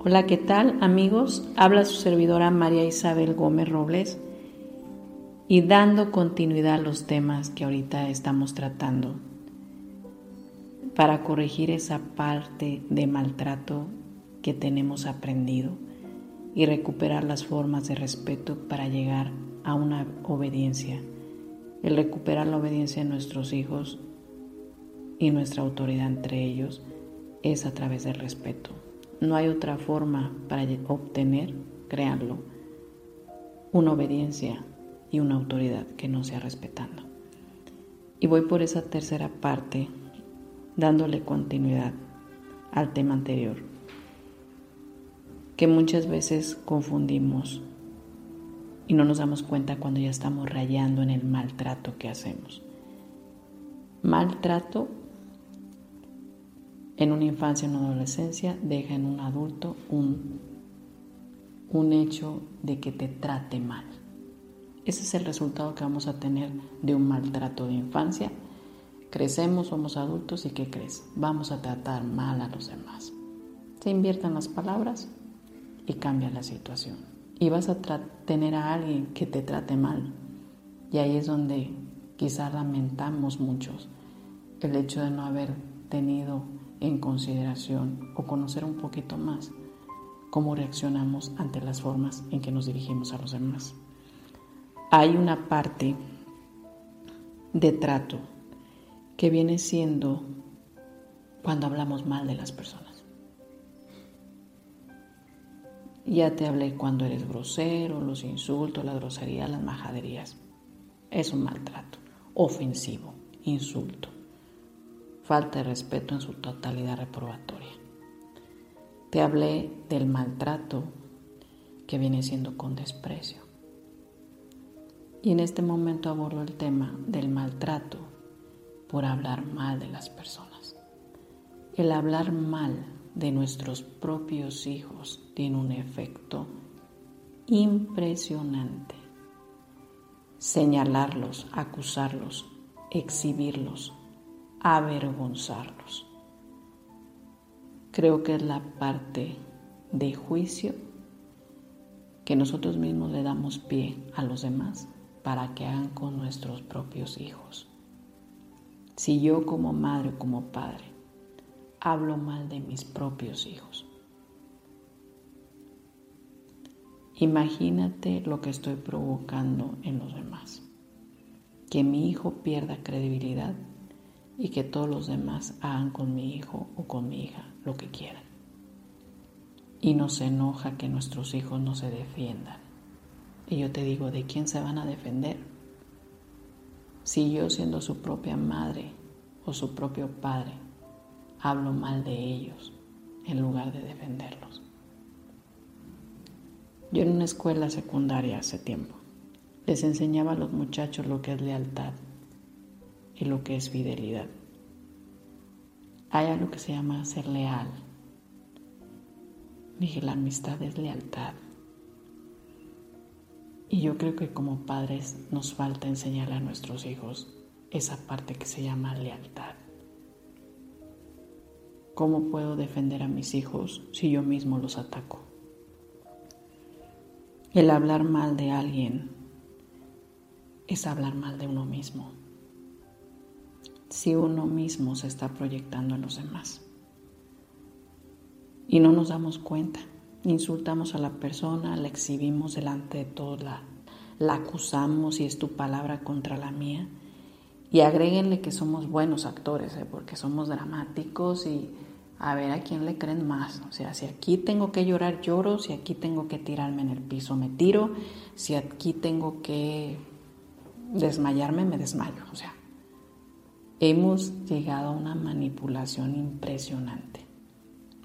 Hola, ¿qué tal amigos? Habla su servidora María Isabel Gómez Robles y dando continuidad a los temas que ahorita estamos tratando para corregir esa parte de maltrato que tenemos aprendido y recuperar las formas de respeto para llegar a una obediencia. El recuperar la obediencia de nuestros hijos y nuestra autoridad entre ellos es a través del respeto. No hay otra forma para obtener, créanlo, una obediencia y una autoridad que no sea respetando. Y voy por esa tercera parte, dándole continuidad al tema anterior, que muchas veces confundimos y no nos damos cuenta cuando ya estamos rayando en el maltrato que hacemos. Maltrato en una infancia, en una adolescencia, deja en un adulto un, un hecho de que te trate mal. Ese es el resultado que vamos a tener de un maltrato de infancia. Crecemos, somos adultos y ¿qué crees? Vamos a tratar mal a los demás. Se invierten las palabras y cambia la situación. Y vas a tener a alguien que te trate mal. Y ahí es donde quizás lamentamos muchos el hecho de no haber tenido en consideración o conocer un poquito más cómo reaccionamos ante las formas en que nos dirigimos a los demás. Hay una parte de trato que viene siendo cuando hablamos mal de las personas. Ya te hablé cuando eres grosero, los insultos, la grosería, las majaderías. Es un maltrato, ofensivo, insulto falta de respeto en su totalidad reprobatoria. Te hablé del maltrato que viene siendo con desprecio. Y en este momento abordo el tema del maltrato por hablar mal de las personas. El hablar mal de nuestros propios hijos tiene un efecto impresionante. Señalarlos, acusarlos, exhibirlos, avergonzarlos. Creo que es la parte de juicio que nosotros mismos le damos pie a los demás para que hagan con nuestros propios hijos. Si yo como madre o como padre hablo mal de mis propios hijos, imagínate lo que estoy provocando en los demás. Que mi hijo pierda credibilidad y que todos los demás hagan con mi hijo o con mi hija lo que quieran. Y nos enoja que nuestros hijos no se defiendan. Y yo te digo, ¿de quién se van a defender? Si yo siendo su propia madre o su propio padre hablo mal de ellos en lugar de defenderlos. Yo en una escuela secundaria hace tiempo les enseñaba a los muchachos lo que es lealtad y lo que es fidelidad. Hay algo que se llama ser leal. Dije, la amistad es lealtad. Y yo creo que como padres nos falta enseñarle a nuestros hijos esa parte que se llama lealtad. ¿Cómo puedo defender a mis hijos si yo mismo los ataco? El hablar mal de alguien es hablar mal de uno mismo si uno mismo se está proyectando en los demás. Y no nos damos cuenta. Insultamos a la persona, la exhibimos delante de todos, la, acusamos y es tu palabra contra la mía. Y agréguenle que somos buenos actores, ¿eh? porque somos dramáticos y a ver a quién le creen más. O sea, si aquí tengo que llorar, lloro. Si aquí tengo que tirarme en el piso, me tiro. Si aquí tengo que desmayarme, me desmayo. O sea, hemos llegado a una manipulación impresionante,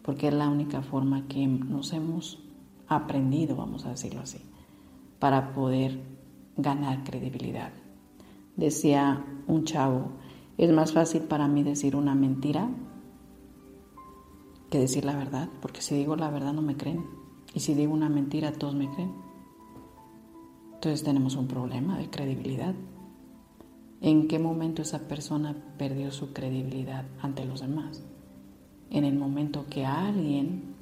porque es la única forma que nos hemos aprendido, vamos a decirlo así, para poder ganar credibilidad. Decía un chavo, es más fácil para mí decir una mentira que decir la verdad, porque si digo la verdad no me creen, y si digo una mentira todos me creen. Entonces tenemos un problema de credibilidad. ¿En qué momento esa persona perdió su credibilidad ante los demás? En el momento que alguien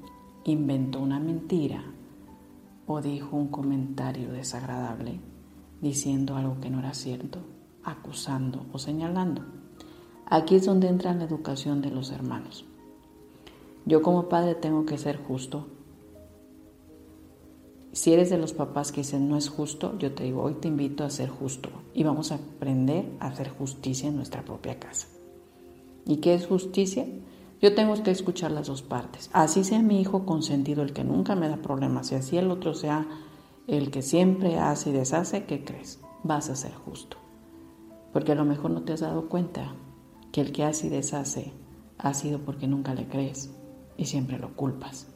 inventó una mentira o dijo un comentario desagradable diciendo algo que no era cierto, acusando o señalando. Aquí es donde entra la educación de los hermanos. Yo como padre tengo que ser justo, si eres de los papás que dicen no es justo, yo te digo, hoy te invito a ser justo y vamos a aprender a hacer justicia en nuestra propia casa. ¿Y qué es justicia? Yo tengo que escuchar las dos partes. Así sea mi hijo consentido, el que nunca me da problemas, y así el otro sea el que siempre hace y deshace, ¿qué crees? Vas a ser justo. Porque a lo mejor no te has dado cuenta que el que hace y deshace ha sido porque nunca le crees y siempre lo culpas.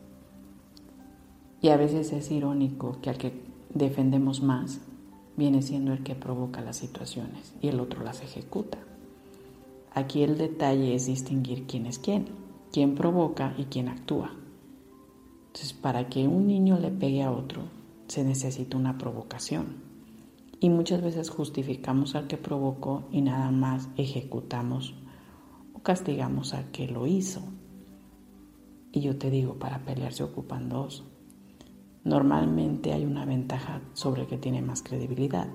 Y a veces es irónico que al que defendemos más viene siendo el que provoca las situaciones y el otro las ejecuta. Aquí el detalle es distinguir quién es quién, quién provoca y quién actúa. Entonces, para que un niño le pegue a otro, se necesita una provocación. Y muchas veces justificamos al que provocó y nada más ejecutamos o castigamos al que lo hizo. Y yo te digo, para pelear se ocupan dos normalmente hay una ventaja sobre el que tiene más credibilidad,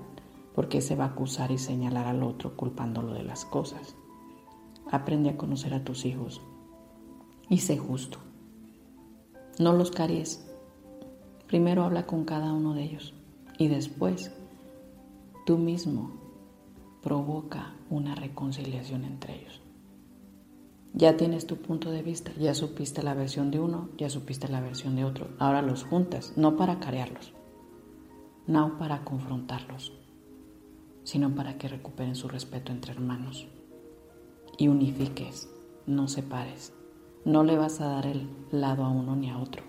porque se va a acusar y señalar al otro culpándolo de las cosas. Aprende a conocer a tus hijos y sé justo. No los caries. Primero habla con cada uno de ellos y después tú mismo provoca una reconciliación entre ellos. Ya tienes tu punto de vista, ya supiste la versión de uno, ya supiste la versión de otro. Ahora los juntas, no para carearlos, no para confrontarlos, sino para que recuperen su respeto entre hermanos. Y unifiques, no separes. No le vas a dar el lado a uno ni a otro,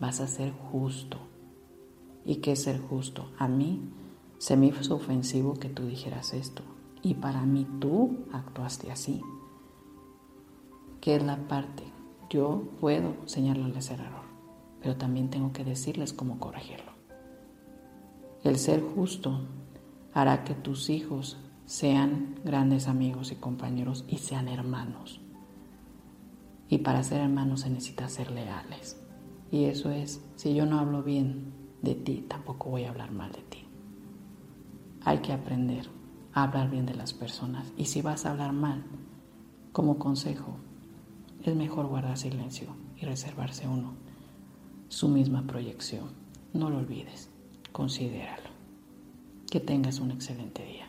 vas a ser justo. ¿Y qué es ser justo? A mí se me hizo ofensivo que tú dijeras esto. Y para mí tú actuaste así que es la parte. Yo puedo señalarles el error, pero también tengo que decirles cómo corregirlo. El ser justo hará que tus hijos sean grandes amigos y compañeros y sean hermanos. Y para ser hermanos se necesita ser leales. Y eso es, si yo no hablo bien de ti, tampoco voy a hablar mal de ti. Hay que aprender a hablar bien de las personas. Y si vas a hablar mal, como consejo, es mejor guardar silencio y reservarse uno su misma proyección. No lo olvides, considéralo. Que tengas un excelente día.